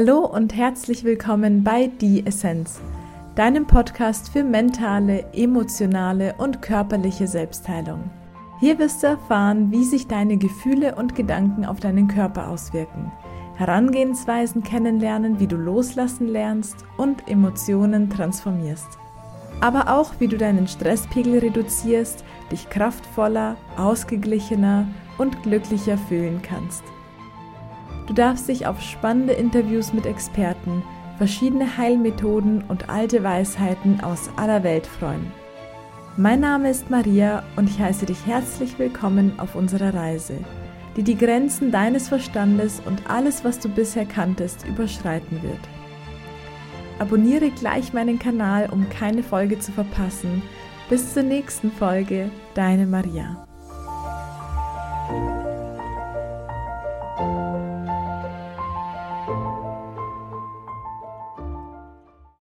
Hallo und herzlich willkommen bei Die Essenz, deinem Podcast für mentale, emotionale und körperliche Selbstheilung. Hier wirst du erfahren, wie sich deine Gefühle und Gedanken auf deinen Körper auswirken, Herangehensweisen kennenlernen, wie du loslassen lernst und Emotionen transformierst. Aber auch, wie du deinen Stresspegel reduzierst, dich kraftvoller, ausgeglichener und glücklicher fühlen kannst. Du darfst dich auf spannende Interviews mit Experten, verschiedene Heilmethoden und alte Weisheiten aus aller Welt freuen. Mein Name ist Maria und ich heiße dich herzlich willkommen auf unserer Reise, die die Grenzen deines Verstandes und alles, was du bisher kanntest, überschreiten wird. Abonniere gleich meinen Kanal, um keine Folge zu verpassen. Bis zur nächsten Folge, deine Maria.